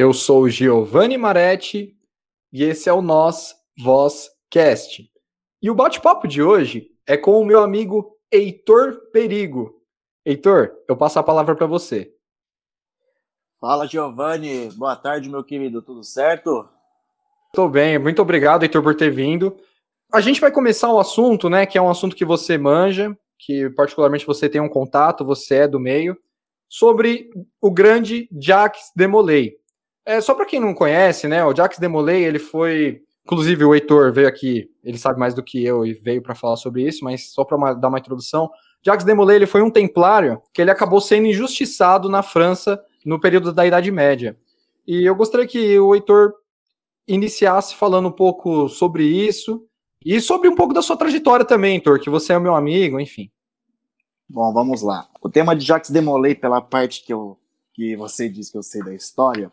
Eu sou Giovanni Maretti e esse é o Nós Voz Cast. E o bate-papo de hoje é com o meu amigo Heitor Perigo. Heitor, eu passo a palavra para você. Fala, Giovanni. Boa tarde, meu querido. Tudo certo? Estou bem. Muito obrigado, Heitor, por ter vindo. A gente vai começar o assunto, né, que é um assunto que você manja, que particularmente você tem um contato, você é do meio, sobre o grande Jacques Demolay. É, só para quem não conhece, né, o Jacques Demolay, ele foi, inclusive o Heitor veio aqui, ele sabe mais do que eu e veio para falar sobre isso, mas só para dar uma introdução, Jacques Demolay, ele foi um templário que ele acabou sendo injustiçado na França no período da Idade Média. E eu gostaria que o Heitor iniciasse falando um pouco sobre isso e sobre um pouco da sua trajetória também, Heitor, que você é meu amigo, enfim. Bom, vamos lá. O tema de Jacques Demolay, pela parte que, eu, que você disse que eu sei da história,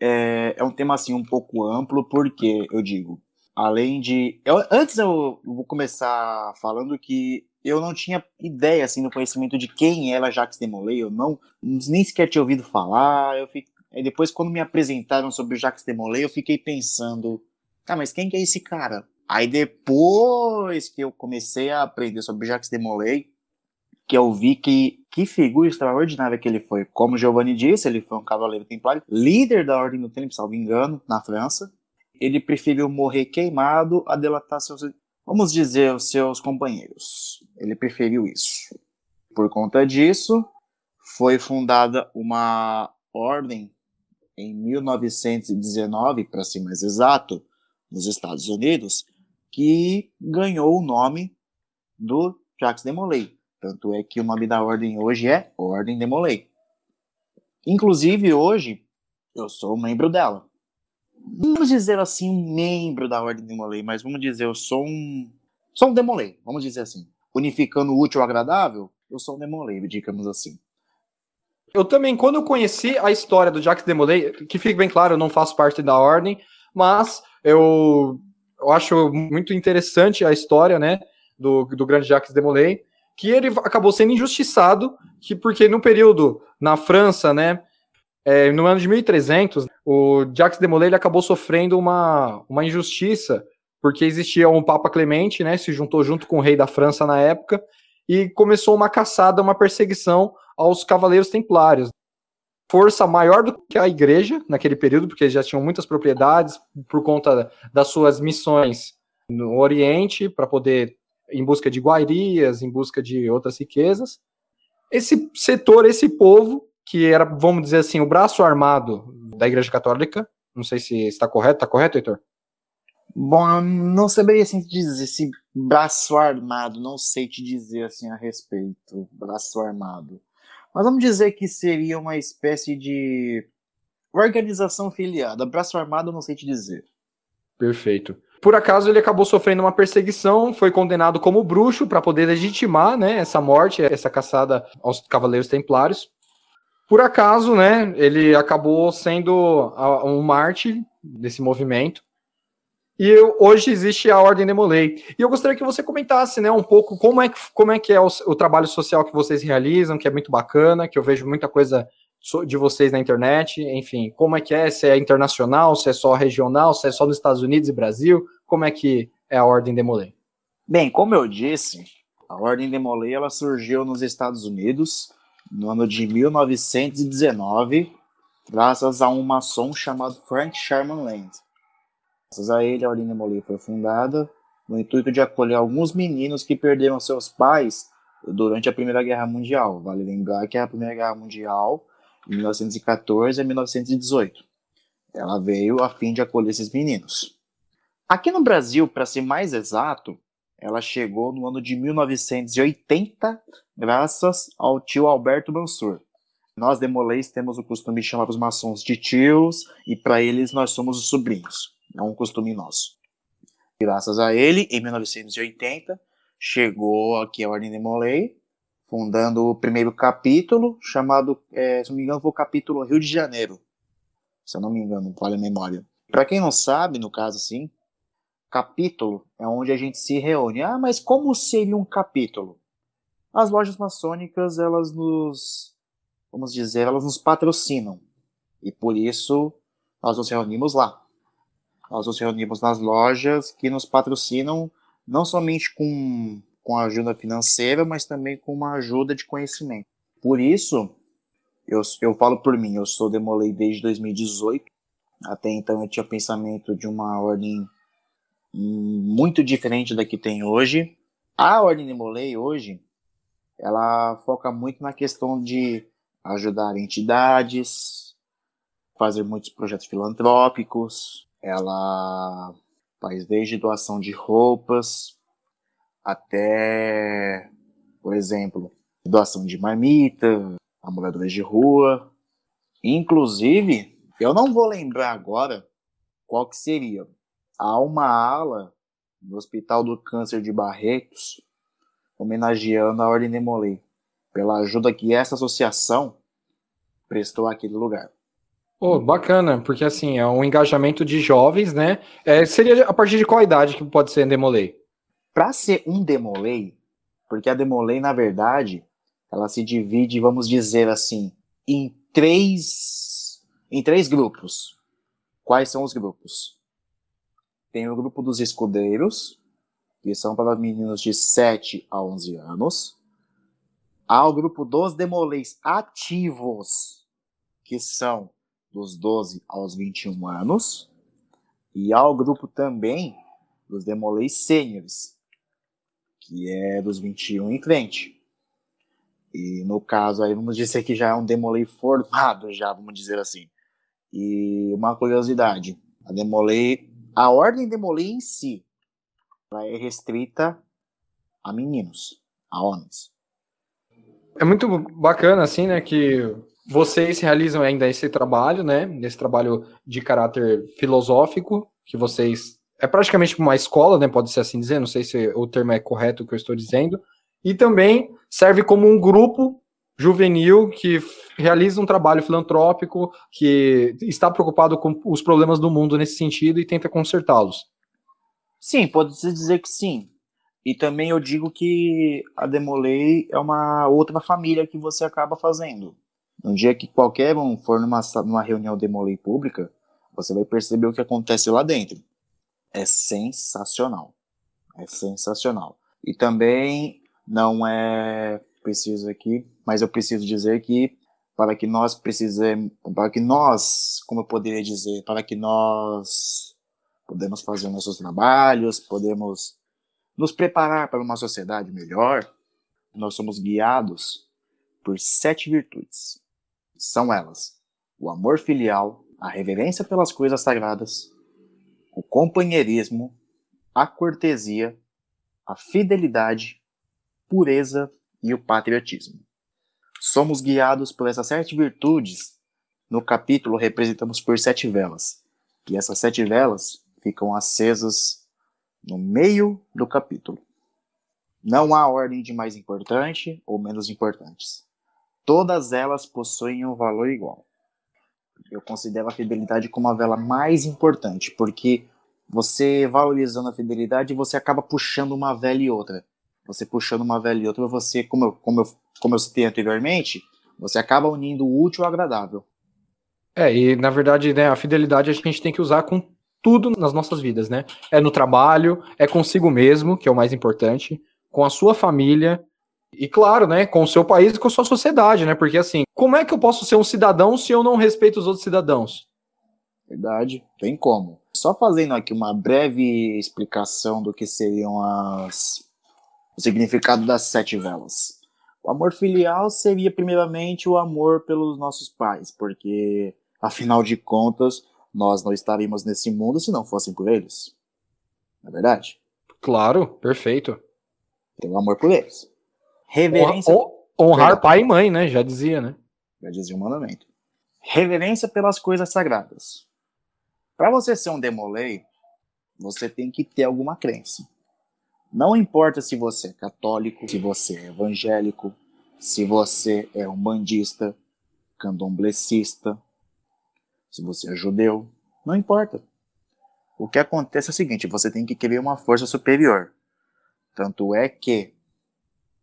é, é um tema assim um pouco amplo, porque eu digo, além de. Eu, antes eu vou começar falando que eu não tinha ideia assim do conhecimento de quem era Jacques Demolay, eu não nem sequer tinha ouvido falar. Eu fiquei, depois, quando me apresentaram sobre o Jacques Demolay, eu fiquei pensando, tá, mas quem que é esse cara? Aí depois que eu comecei a aprender sobre Jacques Demolay, que eu vi que, que figura extraordinária que ele foi. Como Giovanni disse, ele foi um cavaleiro templário, líder da Ordem do Tempo, salvo engano, na França. Ele preferiu morrer queimado a delatar seus, vamos dizer, os seus companheiros. Ele preferiu isso. Por conta disso, foi fundada uma ordem em 1919, para ser mais exato, nos Estados Unidos, que ganhou o nome do Jacques de Molay. Tanto é que o nome da ordem hoje é Ordem de Molay. Inclusive, hoje, eu sou membro dela. Vamos dizer assim, um membro da Ordem de Molay, mas vamos dizer, eu sou um. Sou um Demolay, vamos dizer assim. Unificando o útil ao agradável, eu sou um Demolay, digamos assim. Eu também, quando eu conheci a história do Jacques Demolay, que fique bem claro, eu não faço parte da ordem, mas eu, eu acho muito interessante a história, né, do, do grande Jacques Demolay que ele acabou sendo injustiçado, que porque no período na França, né, é, no ano de 1300, o Jacques de Molay acabou sofrendo uma, uma injustiça, porque existia um Papa Clemente, né, se juntou junto com o rei da França na época, e começou uma caçada, uma perseguição aos cavaleiros templários. Força maior do que a igreja naquele período, porque eles já tinham muitas propriedades por conta das suas missões no Oriente, para poder em busca de guairias, em busca de outras riquezas. Esse setor, esse povo, que era, vamos dizer assim, o braço armado da Igreja Católica, não sei se está correto, está correto, Heitor? Bom, não saberia assim dizer esse braço armado, não sei te dizer assim a respeito, braço armado. Mas vamos dizer que seria uma espécie de organização filiada. Braço armado, não sei te dizer. Perfeito. Por acaso ele acabou sofrendo uma perseguição, foi condenado como bruxo para poder legitimar, né, essa morte, essa caçada aos cavaleiros templários. Por acaso, né, ele acabou sendo um mártir desse movimento. E hoje existe a Ordem de Molay. E eu gostaria que você comentasse, né, um pouco como é que, como é, que é o, o trabalho social que vocês realizam, que é muito bacana, que eu vejo muita coisa de vocês na internet, enfim, como é que é, se é internacional, se é só regional, se é só nos Estados Unidos e Brasil, como é que é a Ordem Demolay? Bem, como eu disse, a Ordem Demolay ela surgiu nos Estados Unidos no ano de 1919, graças a um maçom chamado Frank Sherman Land. Graças a ele, a Ordem Demolay foi fundada no intuito de acolher alguns meninos que perderam seus pais durante a Primeira Guerra Mundial. Vale lembrar que a Primeira Guerra Mundial 1914 a 1918. Ela veio a fim de acolher esses meninos. Aqui no Brasil, para ser mais exato, ela chegou no ano de 1980, graças ao tio Alberto Mansur. Nós, demolês, temos o costume de chamar os maçons de tios, e para eles nós somos os sobrinhos. É um costume nosso. Graças a ele, em 1980, chegou aqui a Ordem de Molay, fundando o primeiro capítulo, chamado, é, se não me engano, foi o capítulo Rio de Janeiro. Se eu não me engano, vale a memória. Para quem não sabe, no caso assim, capítulo é onde a gente se reúne. Ah, mas como seria um capítulo? As lojas maçônicas, elas nos, vamos dizer, elas nos patrocinam. E por isso nós nos reunimos lá. Nós nos reunimos nas lojas que nos patrocinam não somente com, com ajuda financeira, mas também com uma ajuda de conhecimento. Por isso, eu, eu falo por mim, eu sou Demolei desde 2018. Até então eu tinha pensamento de uma ordem muito diferente da que tem hoje. A ordem Demolei hoje, ela foca muito na questão de ajudar entidades, fazer muitos projetos filantrópicos. Ela faz desde doação de roupas até, por exemplo, doação de marmita, a moradores de rua. Inclusive, eu não vou lembrar agora qual que seria. Há uma ala no Hospital do Câncer de Barretos homenageando a Ordem de Molay pela ajuda que essa associação prestou àquele lugar. Oh, bacana, porque assim, é um engajamento de jovens, né? É, seria a partir de qual idade que pode ser Demolei? Para ser um Demolei, porque a Demolei, na verdade, ela se divide, vamos dizer assim, em três, em três grupos. Quais são os grupos? Tem o grupo dos escudeiros, que são para meninos de 7 a 11 anos. Há o grupo dos Demoleis ativos, que são dos 12 aos 21 anos. E há o grupo também dos Demolei Sêniores, que é dos 21 em frente. E no caso aí, vamos dizer que já é um Demolei formado, já, vamos dizer assim. E uma curiosidade, a Demolei, a ordem Demolei em si, ela é restrita a meninos, a homens. É muito bacana, assim, né, que vocês realizam ainda esse trabalho, né? Esse trabalho de caráter filosófico, que vocês. É praticamente uma escola, né? Pode ser assim dizer, não sei se o termo é correto o que eu estou dizendo. E também serve como um grupo juvenil que realiza um trabalho filantrópico, que está preocupado com os problemas do mundo nesse sentido e tenta consertá-los. Sim, pode-se dizer que sim. E também eu digo que a Demolei é uma outra família que você acaba fazendo. Um dia que qualquer um for numa, numa reunião Demolei pública, você vai perceber o que acontece lá dentro. É sensacional. É sensacional. E também não é preciso aqui, mas eu preciso dizer que para que nós precisemos, para que nós, como eu poderia dizer, para que nós podemos fazer nossos trabalhos, podemos nos preparar para uma sociedade melhor, nós somos guiados por sete virtudes. São elas: o amor filial, a reverência pelas coisas sagradas, o companheirismo, a cortesia, a fidelidade, pureza e o patriotismo. Somos guiados por essas sete virtudes. No capítulo representamos por sete velas. E essas sete velas ficam acesas no meio do capítulo. Não há ordem de mais importante ou menos importantes todas elas possuem um valor igual. Eu considero a fidelidade como a vela mais importante, porque você valorizando a fidelidade, você acaba puxando uma vela e outra. Você puxando uma vela e outra, você, como eu, como eu, como eu citei anteriormente, você acaba unindo o útil ao agradável. É, e na verdade, né, a fidelidade a gente tem que usar com tudo nas nossas vidas, né? É no trabalho, é consigo mesmo, que é o mais importante, com a sua família, e claro, né, com o seu país e com a sua sociedade, né? Porque assim, como é que eu posso ser um cidadão se eu não respeito os outros cidadãos? Verdade, tem como. Só fazendo aqui uma breve explicação do que seriam as o significado das sete velas. O amor filial seria primeiramente o amor pelos nossos pais, porque afinal de contas, nós não estaríamos nesse mundo se não fossem por eles. Não é verdade? Claro, perfeito. Tem o amor por eles. Reverência. honrar pai e mãe, né? Já dizia, né? Já dizia o mandamento. Reverência pelas coisas sagradas. Para você ser um demolei, você tem que ter alguma crença. Não importa se você é católico, se você é evangélico, se você é um bandista, candomblecista, se você é judeu, não importa. O que acontece é o seguinte: você tem que querer uma força superior. Tanto é que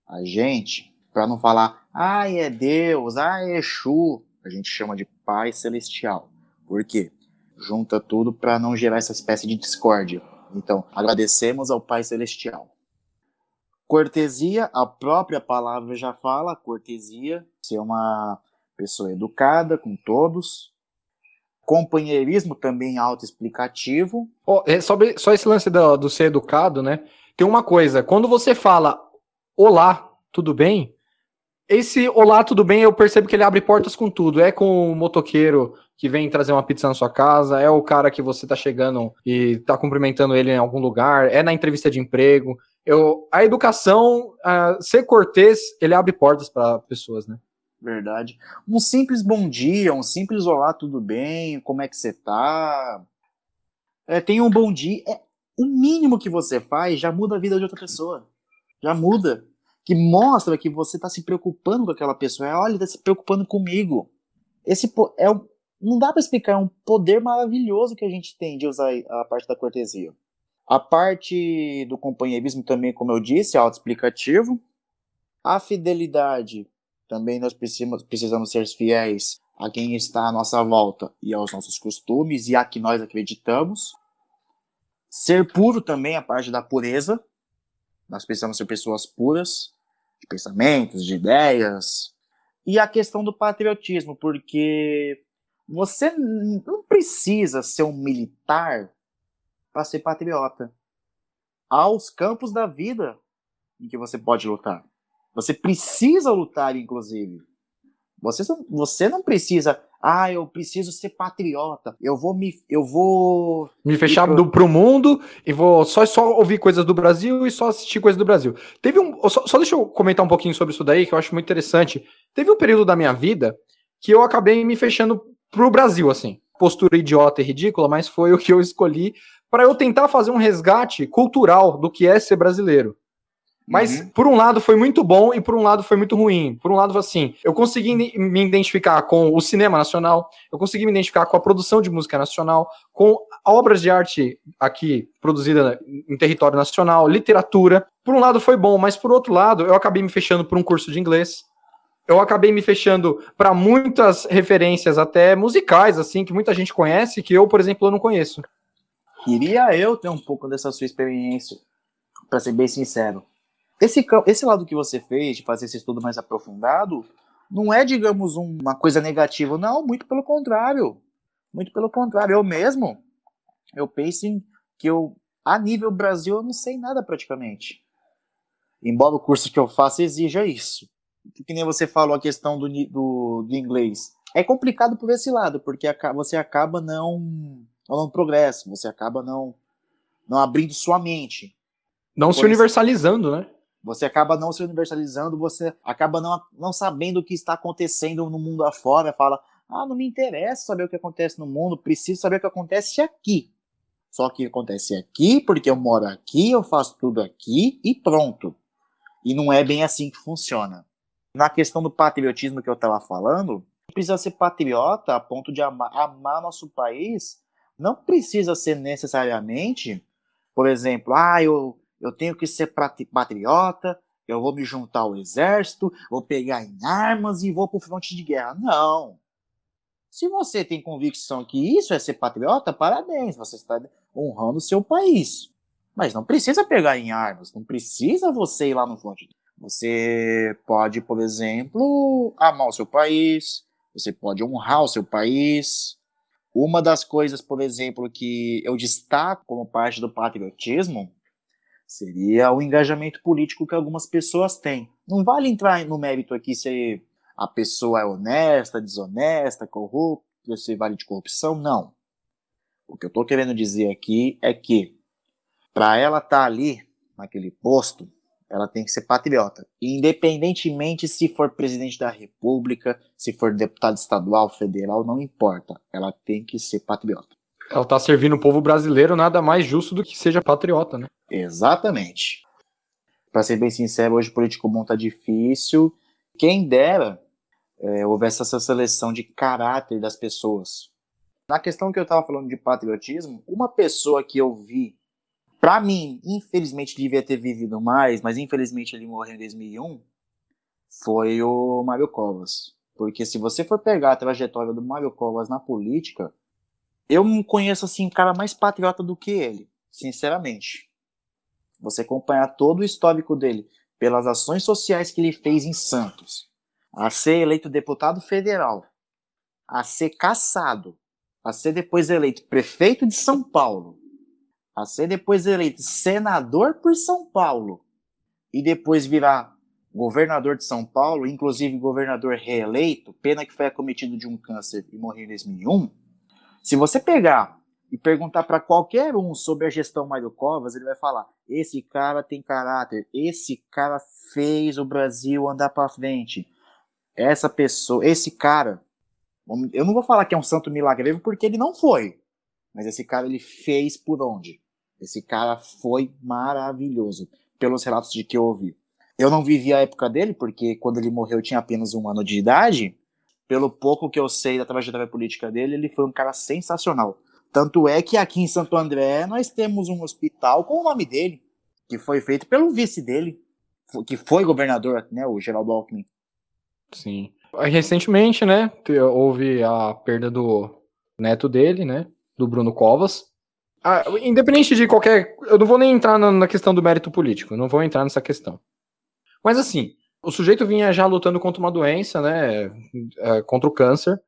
a gente, para não falar, ai é Deus, ai é Exu, a gente chama de Pai Celestial. Por quê? junta tudo para não gerar essa espécie de discórdia. Então, agradecemos ao Pai Celestial. Cortesia, a própria palavra já fala, cortesia, ser uma pessoa educada com todos. Companheirismo também autoexplicativo. Oh, é, sobre, só esse lance do, do ser educado, né? Tem uma coisa, quando você fala olá, tudo bem? Esse olá, tudo bem, eu percebo que ele abre portas com tudo. É com o motoqueiro que vem trazer uma pizza na sua casa, é o cara que você tá chegando e tá cumprimentando ele em algum lugar, é na entrevista de emprego. Eu, a educação, ser cortês, ele abre portas para pessoas, né? Verdade. Um simples bom dia, um simples olá, tudo bem? Como é que você tá? É, um bom dia. É, o mínimo que você faz já muda a vida de outra pessoa. Já muda. Que mostra que você está se preocupando com aquela pessoa. É, olha, está se preocupando comigo. Esse é um, não dá para explicar, é um poder maravilhoso que a gente tem de usar a parte da cortesia. A parte do companheirismo também, como eu disse, é autoexplicativo. A fidelidade, também nós precisamos, precisamos ser fiéis a quem está à nossa volta e aos nossos costumes e a que nós acreditamos. Ser puro também, a parte da pureza. Nós precisamos ser pessoas puras, de pensamentos, de ideias. E a questão do patriotismo, porque você não precisa ser um militar para ser patriota. Há os campos da vida em que você pode lutar. Você precisa lutar, inclusive. Você, você não precisa, ah, eu preciso ser patriota. Eu vou me, eu vou me fechar pro... do, pro mundo e vou só só ouvir coisas do Brasil e só assistir coisas do Brasil. Teve um, só, só deixa eu comentar um pouquinho sobre isso daí que eu acho muito interessante. Teve um período da minha vida que eu acabei me fechando pro Brasil assim. Postura idiota e ridícula, mas foi o que eu escolhi para eu tentar fazer um resgate cultural do que é ser brasileiro. Mas, uhum. por um lado, foi muito bom e por um lado foi muito ruim. Por um lado, assim, eu consegui me identificar com o cinema nacional, eu consegui me identificar com a produção de música nacional, com obras de arte aqui produzida em território nacional, literatura. Por um lado foi bom, mas por outro lado, eu acabei me fechando por um curso de inglês. Eu acabei me fechando para muitas referências, até musicais, assim, que muita gente conhece, que eu, por exemplo, eu não conheço. Queria eu ter um pouco dessa sua experiência, para ser bem sincero. Esse, esse lado que você fez, de fazer esse estudo mais aprofundado, não é, digamos, uma coisa negativa. Não, muito pelo contrário. Muito pelo contrário. Eu mesmo, eu penso em que eu, a nível Brasil, eu não sei nada praticamente. Embora o curso que eu faço exija isso. Que nem você falou a questão do, do, do inglês. É complicado por esse lado, porque você acaba não não progresso, você acaba não, não abrindo sua mente. Não se universalizando, né? Você acaba não se universalizando, você acaba não, não sabendo o que está acontecendo no mundo afora, fala, ah, não me interessa saber o que acontece no mundo, preciso saber o que acontece aqui. Só que acontece aqui, porque eu moro aqui, eu faço tudo aqui e pronto. E não é bem assim que funciona. Na questão do patriotismo que eu estava falando, precisa ser patriota a ponto de amar, amar nosso país não precisa ser necessariamente, por exemplo, ah, eu, eu tenho que ser patriota, eu vou me juntar ao exército, vou pegar em armas e vou para o fronte de guerra. Não. Se você tem convicção que isso é ser patriota, parabéns, você está honrando o seu país. Mas não precisa pegar em armas, não precisa você ir lá no fronte. Você pode, por exemplo, amar o seu país, você pode honrar o seu país, uma das coisas, por exemplo, que eu destaco como parte do patriotismo seria o engajamento político que algumas pessoas têm. Não vale entrar no mérito aqui se a pessoa é honesta, desonesta, corrupta, se vale de corrupção, não. O que eu estou querendo dizer aqui é que para ela estar tá ali, naquele posto, ela tem que ser patriota. Independentemente se for presidente da república, se for deputado estadual, federal, não importa. Ela tem que ser patriota. Ela está servindo o povo brasileiro, nada mais justo do que seja patriota, né? Exatamente. Para ser bem sincero, hoje o político bom tá difícil. Quem dera é, houvesse essa seleção de caráter das pessoas. Na questão que eu estava falando de patriotismo, uma pessoa que eu vi para mim, infelizmente devia ter vivido mais, mas infelizmente ele morreu em 2001, foi o Mário Covas. Porque se você for pegar a trajetória do Mário Covas na política, eu não conheço assim cara mais patriota do que ele, sinceramente. Você acompanhar todo o histórico dele pelas ações sociais que ele fez em Santos, a ser eleito deputado federal, a ser caçado, a ser depois eleito prefeito de São Paulo, a ser depois eleito senador por São Paulo e depois virar governador de São Paulo, inclusive governador reeleito, pena que foi acometido de um câncer e morreu em 2001. Se você pegar e perguntar para qualquer um sobre a gestão Mário Covas, ele vai falar: esse cara tem caráter, esse cara fez o Brasil andar para frente. Essa pessoa, esse cara, eu não vou falar que é um santo milagreiro porque ele não foi, mas esse cara ele fez por onde? Esse cara foi maravilhoso, pelos relatos de que eu ouvi. Eu não vivi a época dele, porque quando ele morreu eu tinha apenas um ano de idade. Pelo pouco que eu sei da trajetória política dele, ele foi um cara sensacional. Tanto é que aqui em Santo André nós temos um hospital com o nome dele, que foi feito pelo vice dele, que foi governador, né, o Geraldo Alckmin. Sim. Recentemente, né, houve a perda do neto dele, né, do Bruno Covas, ah, independente de qualquer. Eu não vou nem entrar na, questão do mérito político, não vou entrar nessa questão. Mas assim, o sujeito vinha já lutando contra uma doença, né? É, contra o câncer.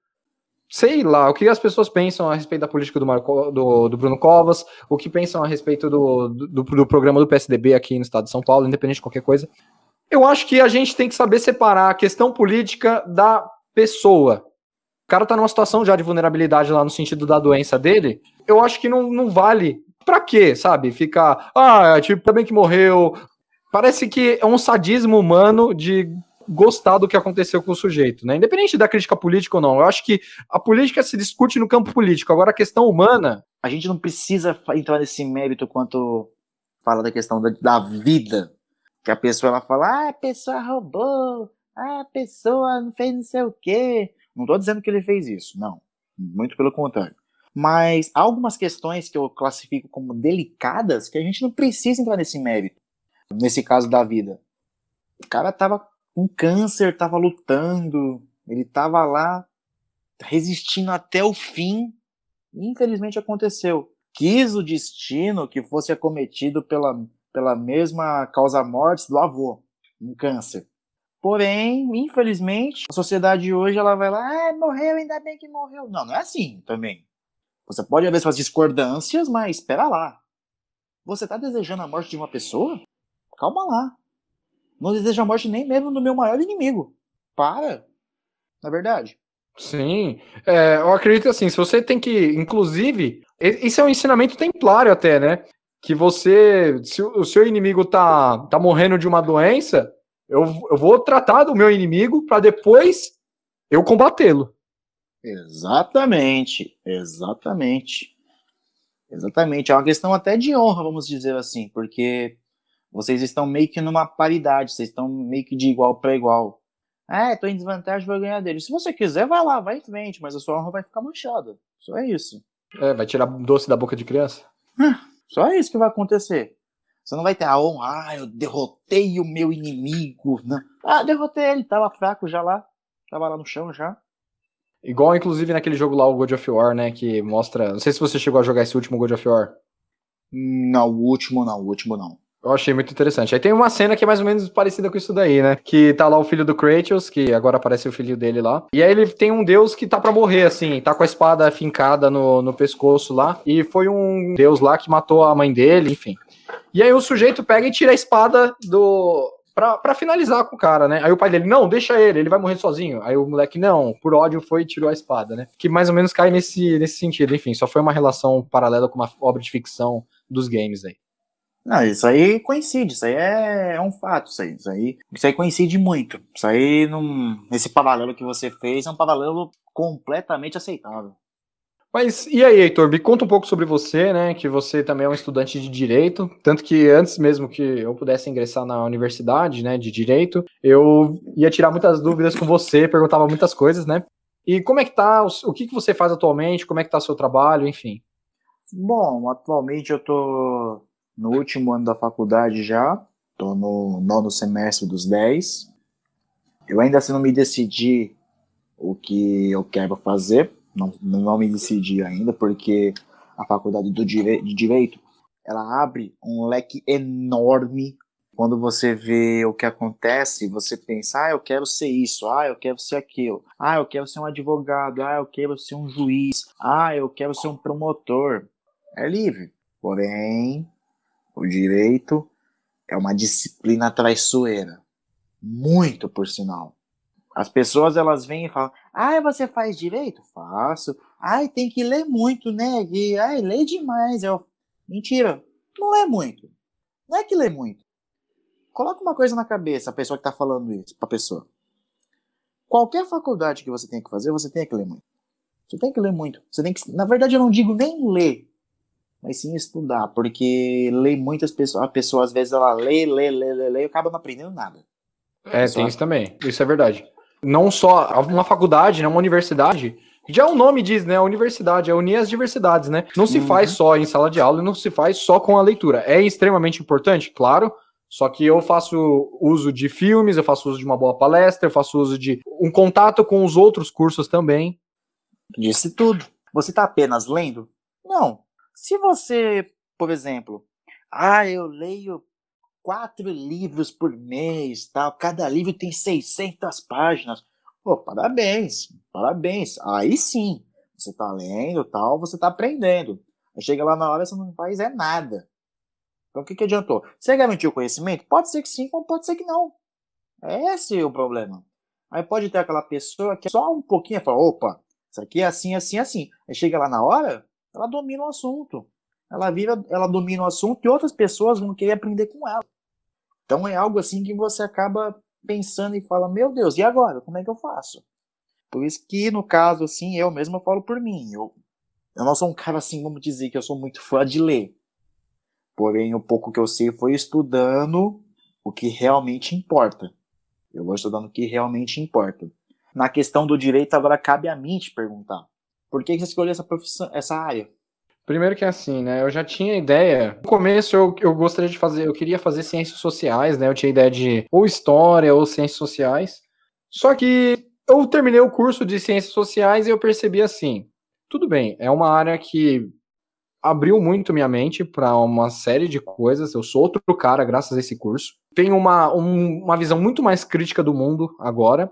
Sei lá, o que as pessoas pensam a respeito da política do, Marco, do, do Bruno Covas, o que pensam a respeito do, do, do, programa do PSDB aqui no estado de São Paulo, independente de qualquer coisa. Eu acho que a gente tem que saber separar a questão política da pessoa. O cara tá numa situação já de vulnerabilidade lá no sentido da doença dele eu acho que não, não vale. Pra quê, sabe? Ficar, ah, tipo, também que morreu. Parece que é um sadismo humano de gostar do que aconteceu com o sujeito, né? Independente da crítica política ou não. Eu acho que a política se discute no campo político. Agora, a questão humana. A gente não precisa entrar nesse mérito quanto fala da questão da, da vida. Que a pessoa ela fala, ah, a pessoa roubou, ah, a pessoa não fez não sei o quê. Não tô dizendo que ele fez isso, não. Muito pelo contrário. Mas há algumas questões que eu classifico como delicadas que a gente não precisa entrar nesse mérito. Nesse caso da vida. O cara tava com câncer, tava lutando, ele tava lá resistindo até o fim. Infelizmente aconteceu. Quis o destino que fosse acometido pela, pela mesma causa mortes do avô, um câncer. Porém, infelizmente, a sociedade hoje ela vai lá, ah, morreu, ainda bem que morreu. Não, não é assim também. Você pode haver suas discordâncias, mas espera lá. Você está desejando a morte de uma pessoa? Calma lá. Não deseja a morte nem mesmo do meu maior inimigo. Para. Na é verdade. Sim, é, eu acredito assim, se você tem que, inclusive, isso é um ensinamento templário até, né? Que você, se o seu inimigo tá, tá morrendo de uma doença, eu, eu vou tratar do meu inimigo para depois eu combatê-lo. Exatamente, exatamente. Exatamente. É uma questão até de honra, vamos dizer assim, porque vocês estão meio que numa paridade, vocês estão meio que de igual para igual. É, tô em desvantagem, vou ganhar dele. Se você quiser, vai lá, vai em frente, mas a sua honra vai ficar manchada. Só é isso. É, vai tirar doce da boca de criança? Só é isso que vai acontecer. Você não vai ter a honra, ah, eu derrotei o meu inimigo. Não. Ah, derrotei ele, tava fraco já lá. Tava lá no chão já. Igual, inclusive, naquele jogo lá, o God of War, né? Que mostra. Não sei se você chegou a jogar esse último God of War. Não, o último não, o último não. Eu achei muito interessante. Aí tem uma cena que é mais ou menos parecida com isso daí, né? Que tá lá o filho do Kratos, que agora aparece o filho dele lá. E aí ele tem um deus que tá para morrer, assim, tá com a espada fincada no, no pescoço lá. E foi um deus lá que matou a mãe dele, enfim. E aí o sujeito pega e tira a espada do, pra, finalizar com o cara, né? Aí o pai dele, não, deixa ele, ele vai morrer sozinho. Aí o moleque, não, por ódio foi e tirou a espada, né? Que mais ou menos cai nesse, nesse sentido. Enfim, só foi uma relação paralela com uma obra de ficção dos games aí. Não, isso aí coincide, isso aí é, é um fato, isso aí, isso aí, isso aí coincide muito. Isso aí, não, esse paralelo que você fez é um paralelo completamente aceitável. Mas e aí, Heitor, me conta um pouco sobre você, né? Que você também é um estudante de direito, tanto que antes mesmo que eu pudesse ingressar na universidade, né, de direito, eu ia tirar muitas dúvidas com você, perguntava muitas coisas, né? E como é que tá, o que, que você faz atualmente, como é que tá o seu trabalho, enfim? Bom, atualmente eu tô no último ano da faculdade já, tô no nono semestre dos 10. Eu ainda assim não me decidi o que eu quero fazer, não, não me decidi ainda, porque a faculdade do dire de Direito, ela abre um leque enorme. Quando você vê o que acontece, você pensa, ah, eu quero ser isso, ah, eu quero ser aquilo, ah, eu quero ser um advogado, ah, eu quero ser um juiz, ah, eu quero ser um promotor. É livre. Porém, o direito é uma disciplina traiçoeira. Muito, por sinal. As pessoas elas vêm e falam: "Ah, você faz direito?" Faço. "Ai, tem que ler muito, né? E ai, lê demais." Eu: "Mentira. Não lê muito. Não é que lê muito. Coloca uma coisa na cabeça, a pessoa que está falando isso, para a pessoa. Qualquer faculdade que você tenha que fazer, você tem que ler muito. Você tem que ler muito. Você tem que, na verdade, eu não digo nem ler, mas sim estudar, porque ler muitas pessoas, a pessoa às vezes ela lê, lê, lê, lê, lê e acaba não aprendendo nada. É, tem isso também. Isso é verdade não só uma faculdade, né, uma universidade, já o nome diz, né? A universidade, é unir as diversidades, né? Não se uhum. faz só em sala de aula, não se faz só com a leitura. É extremamente importante, claro. Só que eu faço uso de filmes, eu faço uso de uma boa palestra, eu faço uso de um contato com os outros cursos também. Disse tudo. Você está apenas lendo? Não. Se você, por exemplo, ah, eu leio quatro livros por mês, tal. Cada livro tem 600 páginas. Pô, parabéns, parabéns. Aí sim, você tá lendo, tal, você tá aprendendo. Aí chega lá na hora você não faz é nada. Então o que, que adiantou? Você garantiu o conhecimento? Pode ser que sim, pode ser que não. É esse o problema. Aí pode ter aquela pessoa que é só um pouquinho fala, opa, isso aqui é assim, assim, assim. Aí chega lá na hora, ela domina o assunto. Ela vira, ela domina o assunto e outras pessoas vão querer aprender com ela. Então é algo assim que você acaba pensando e fala, meu Deus, e agora? Como é que eu faço? Por isso que, no caso, assim, eu mesmo falo por mim. Eu, eu não sou um cara assim, vamos dizer, que eu sou muito fã de ler. Porém, o pouco que eu sei foi estudando o que realmente importa. Eu vou estudando o que realmente importa. Na questão do direito, agora cabe a mim te perguntar. Por que você escolheu essa profissão, essa área? Primeiro que é assim, né? Eu já tinha ideia. No começo eu, eu gostaria de fazer, eu queria fazer ciências sociais, né? Eu tinha ideia de ou história ou ciências sociais. Só que eu terminei o curso de ciências sociais e eu percebi assim: tudo bem, é uma área que abriu muito minha mente para uma série de coisas. Eu sou outro cara graças a esse curso. Tenho uma, um, uma visão muito mais crítica do mundo agora.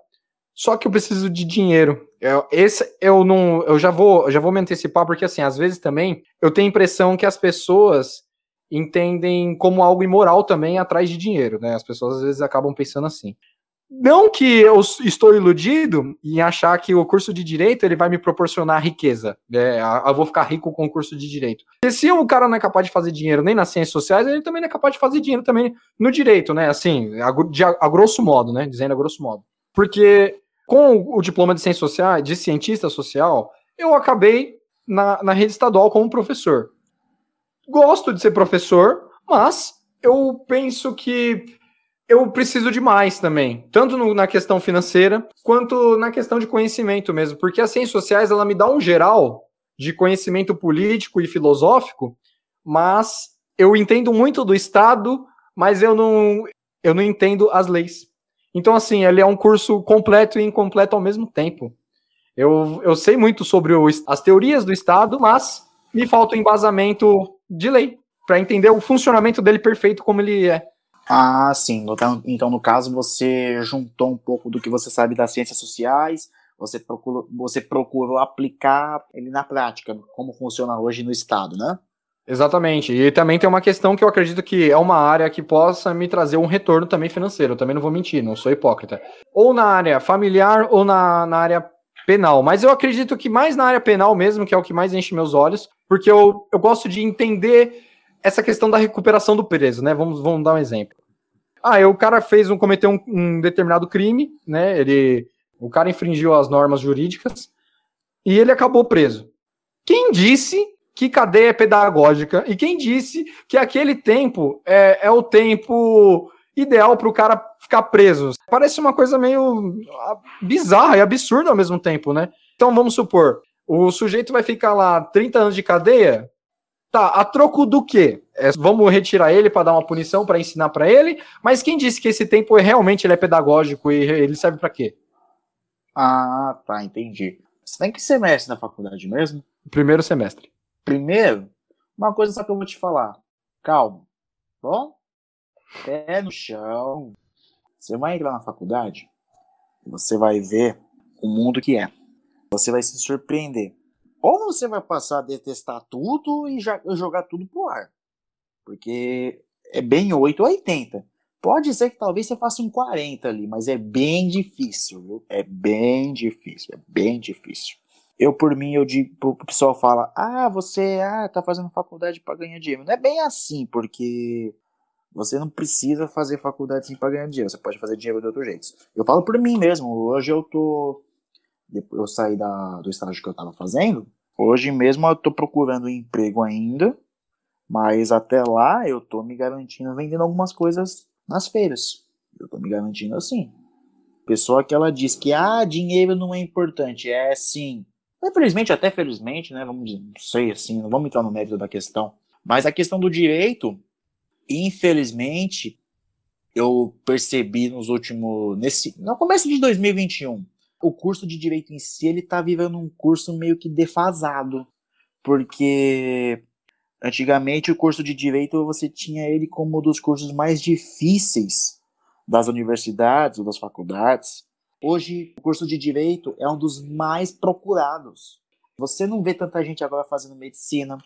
Só que eu preciso de dinheiro. Eu, esse eu não, eu já vou, já vou me antecipar porque assim, às vezes também eu tenho a impressão que as pessoas entendem como algo imoral também atrás de dinheiro, né? As pessoas às vezes acabam pensando assim. Não que eu estou iludido em achar que o curso de direito ele vai me proporcionar riqueza. Né? Eu vou ficar rico com o curso de direito. Porque se o cara não é capaz de fazer dinheiro nem nas ciências sociais, ele também não é capaz de fazer dinheiro também no direito, né? Assim, a, a grosso modo, né? Dizendo a grosso modo. Porque com o diploma de ciência social, de cientista social, eu acabei na, na rede estadual como professor. Gosto de ser professor, mas eu penso que eu preciso de mais também, tanto no, na questão financeira quanto na questão de conhecimento mesmo, porque as ciências sociais ela me dá um geral de conhecimento político e filosófico, mas eu entendo muito do Estado, mas eu não eu não entendo as leis. Então, assim, ele é um curso completo e incompleto ao mesmo tempo. Eu, eu sei muito sobre o, as teorias do Estado, mas me falta o embasamento de lei para entender o funcionamento dele perfeito como ele é. Ah, sim. Então, no caso, você juntou um pouco do que você sabe das ciências sociais, você procurou, você procurou aplicar ele na prática, como funciona hoje no Estado, né? Exatamente. E também tem uma questão que eu acredito que é uma área que possa me trazer um retorno também financeiro. Eu também não vou mentir, não sou hipócrita. Ou na área familiar ou na, na área penal. Mas eu acredito que mais na área penal mesmo, que é o que mais enche meus olhos, porque eu, eu gosto de entender essa questão da recuperação do preso, né? Vamos, vamos dar um exemplo. Ah, o cara fez um, cometeu um, um determinado crime, né? Ele, o cara infringiu as normas jurídicas e ele acabou preso. Quem disse que cadeia pedagógica e quem disse que aquele tempo é, é o tempo ideal para o cara ficar preso. Parece uma coisa meio bizarra e absurda ao mesmo tempo, né? Então vamos supor, o sujeito vai ficar lá 30 anos de cadeia, tá, a troco do quê? É, vamos retirar ele para dar uma punição para ensinar para ele, mas quem disse que esse tempo é, realmente ele é pedagógico e ele serve para quê? Ah, tá, entendi. Você tem que semestre na faculdade mesmo? Primeiro semestre. Primeiro, uma coisa só que eu vou te falar. Calma. Bom? Pé no chão. Você vai entrar na faculdade, você vai ver o mundo que é. Você vai se surpreender. Ou você vai passar a detestar tudo e jogar tudo pro ar. Porque é bem 8 ou 80. Pode ser que talvez você faça um 40 ali, mas é bem difícil, viu? É bem difícil, é bem difícil. Eu, por mim, eu digo, o pessoal fala, ah, você ah, tá fazendo faculdade para ganhar dinheiro. Não é bem assim, porque você não precisa fazer faculdade para ganhar dinheiro. Você pode fazer dinheiro de outro jeito. Eu falo por mim mesmo. Hoje eu tô. Depois eu saí da, do estágio que eu tava fazendo. Hoje mesmo eu tô procurando um emprego ainda. Mas até lá eu tô me garantindo vendendo algumas coisas nas feiras. Eu tô me garantindo assim. Pessoa que ela diz que ah, dinheiro não é importante. É sim. Infelizmente, até felizmente, né? Vamos dizer, não sei assim, não vamos entrar no mérito da questão. Mas a questão do direito, infelizmente, eu percebi nos últimos. Nesse, no começo de 2021, o curso de direito em si ele tá vivendo um curso meio que defasado. Porque Antigamente, o curso de direito você tinha ele como um dos cursos mais difíceis das universidades ou das faculdades. Hoje, o curso de direito é um dos mais procurados. Você não vê tanta gente agora fazendo medicina,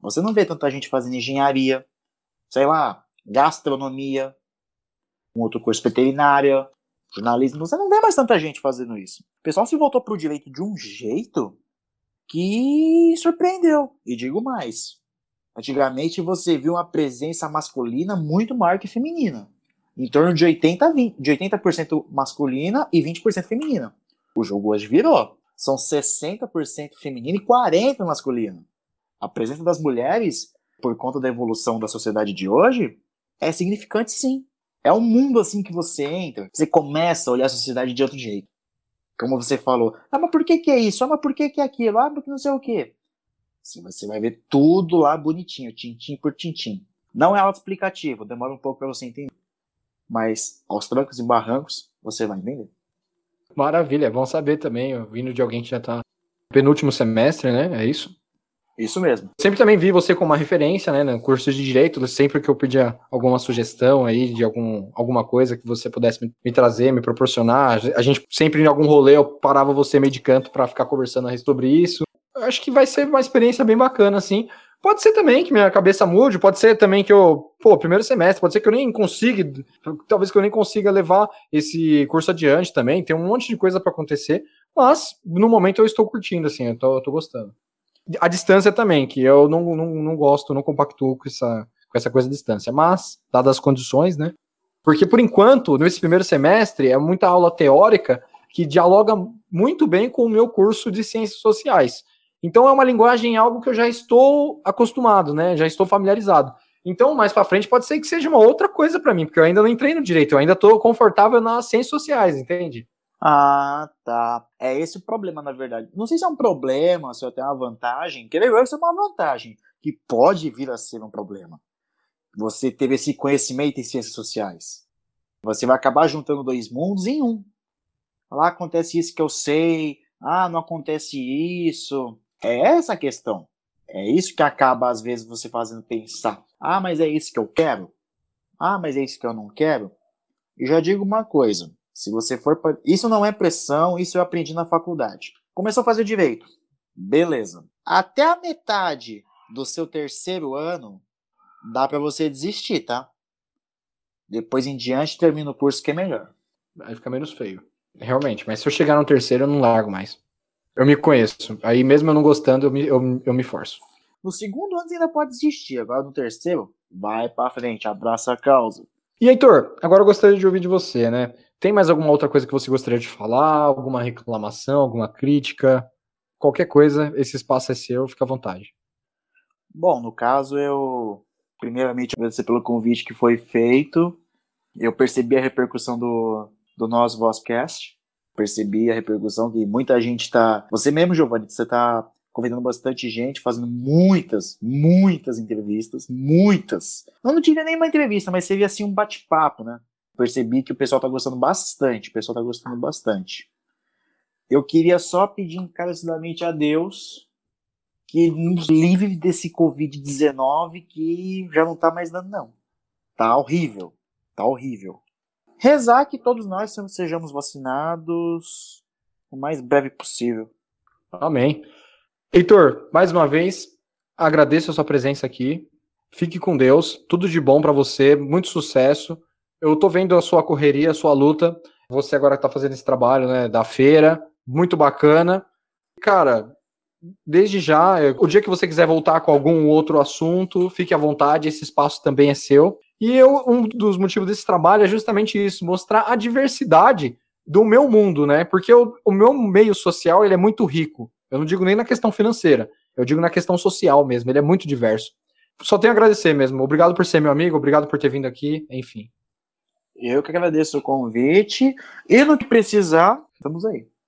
você não vê tanta gente fazendo engenharia, sei lá, gastronomia, um outro curso veterinária, jornalismo. Você não vê mais tanta gente fazendo isso. O pessoal se voltou para o direito de um jeito que surpreendeu. E digo mais: Antigamente você viu uma presença masculina muito maior que feminina. Em torno de 80%, 20, de 80 masculina e 20% feminina. O jogo hoje virou. São 60% feminino e 40% masculino. A presença das mulheres, por conta da evolução da sociedade de hoje, é significante sim. É um mundo assim que você entra, você começa a olhar a sociedade de outro jeito. Como você falou, ah, mas por que, que é isso? Ah, mas por que, que é aquilo? Ah, porque não sei o quê. Você vai ver tudo lá bonitinho, tintim por tintim. Não é auto-explicativo, demora um pouco para você entender. Mas aos trancos e barrancos, você vai entender. Maravilha, é bom saber também, vindo de alguém que já está no penúltimo semestre, né? É isso? Isso mesmo. Sempre também vi você como uma referência, né, no curso de direito, sempre que eu pedia alguma sugestão aí de algum, alguma coisa que você pudesse me, me trazer, me proporcionar, a gente sempre em algum rolê eu parava você meio de canto para ficar conversando sobre isso acho que vai ser uma experiência bem bacana, assim. Pode ser também que minha cabeça mude, pode ser também que eu, pô, primeiro semestre, pode ser que eu nem consiga, talvez que eu nem consiga levar esse curso adiante também, tem um monte de coisa para acontecer, mas no momento eu estou curtindo, assim, eu tô, eu tô gostando. A distância também, que eu não, não, não gosto, não compactuo com essa, com essa coisa de distância, mas, dadas as condições, né, porque por enquanto, nesse primeiro semestre, é muita aula teórica que dialoga muito bem com o meu curso de ciências sociais. Então é uma linguagem, algo que eu já estou acostumado, né? Já estou familiarizado. Então, mais para frente pode ser que seja uma outra coisa para mim, porque eu ainda não entrei no direito, eu ainda estou confortável nas ciências sociais, entende? Ah, tá. É esse o problema, na verdade. Não sei se é um problema, se eu tenho uma vantagem. Quer ver? Isso é uma vantagem, que pode vir a ser um problema. Você teve esse conhecimento em ciências sociais. Você vai acabar juntando dois mundos em um. Lá acontece isso que eu sei. Ah, não acontece isso. É essa a questão. É isso que acaba, às vezes, você fazendo pensar: ah, mas é isso que eu quero? Ah, mas é isso que eu não quero? E já digo uma coisa: se você for. Pra... Isso não é pressão, isso eu aprendi na faculdade. Começou a fazer direito. Beleza. Até a metade do seu terceiro ano, dá para você desistir, tá? Depois em diante, termina o curso que é melhor. Vai ficar menos feio. Realmente, mas se eu chegar no terceiro, eu não largo mais. Eu me conheço. Aí, mesmo eu não gostando, eu me, eu, eu me forço. No segundo ano você ainda pode desistir. Agora no terceiro, vai pra frente, abraça a causa. E Heitor, agora eu gostaria de ouvir de você, né? Tem mais alguma outra coisa que você gostaria de falar? Alguma reclamação, alguma crítica? Qualquer coisa, esse espaço é seu, fica à vontade. Bom, no caso, eu primeiramente agradecer pelo convite que foi feito. Eu percebi a repercussão do, do nosso Vozcast percebi a repercussão que muita gente está. Você mesmo, Giovanni, você está convidando bastante gente, fazendo muitas, muitas entrevistas, muitas. Eu não tive nenhuma entrevista, mas seria assim um bate-papo, né? Percebi que o pessoal está gostando bastante, o pessoal está gostando bastante. Eu queria só pedir encarecidamente a Deus que nos livre desse Covid-19 que já não tá mais dando, não. Tá horrível. Tá horrível. Rezar que todos nós sejamos vacinados o mais breve possível. Amém. Heitor, mais uma vez, agradeço a sua presença aqui. Fique com Deus. Tudo de bom para você. Muito sucesso. Eu tô vendo a sua correria, a sua luta. Você agora tá fazendo esse trabalho, né, da feira. Muito bacana. Cara, desde já, o dia que você quiser voltar com algum outro assunto, fique à vontade, esse espaço também é seu. E eu, um dos motivos desse trabalho é justamente isso, mostrar a diversidade do meu mundo, né? Porque o, o meu meio social, ele é muito rico. Eu não digo nem na questão financeira, eu digo na questão social mesmo, ele é muito diverso. Só tenho a agradecer mesmo. Obrigado por ser meu amigo, obrigado por ter vindo aqui, enfim. Eu que agradeço o convite. E no que precisar, estamos aí.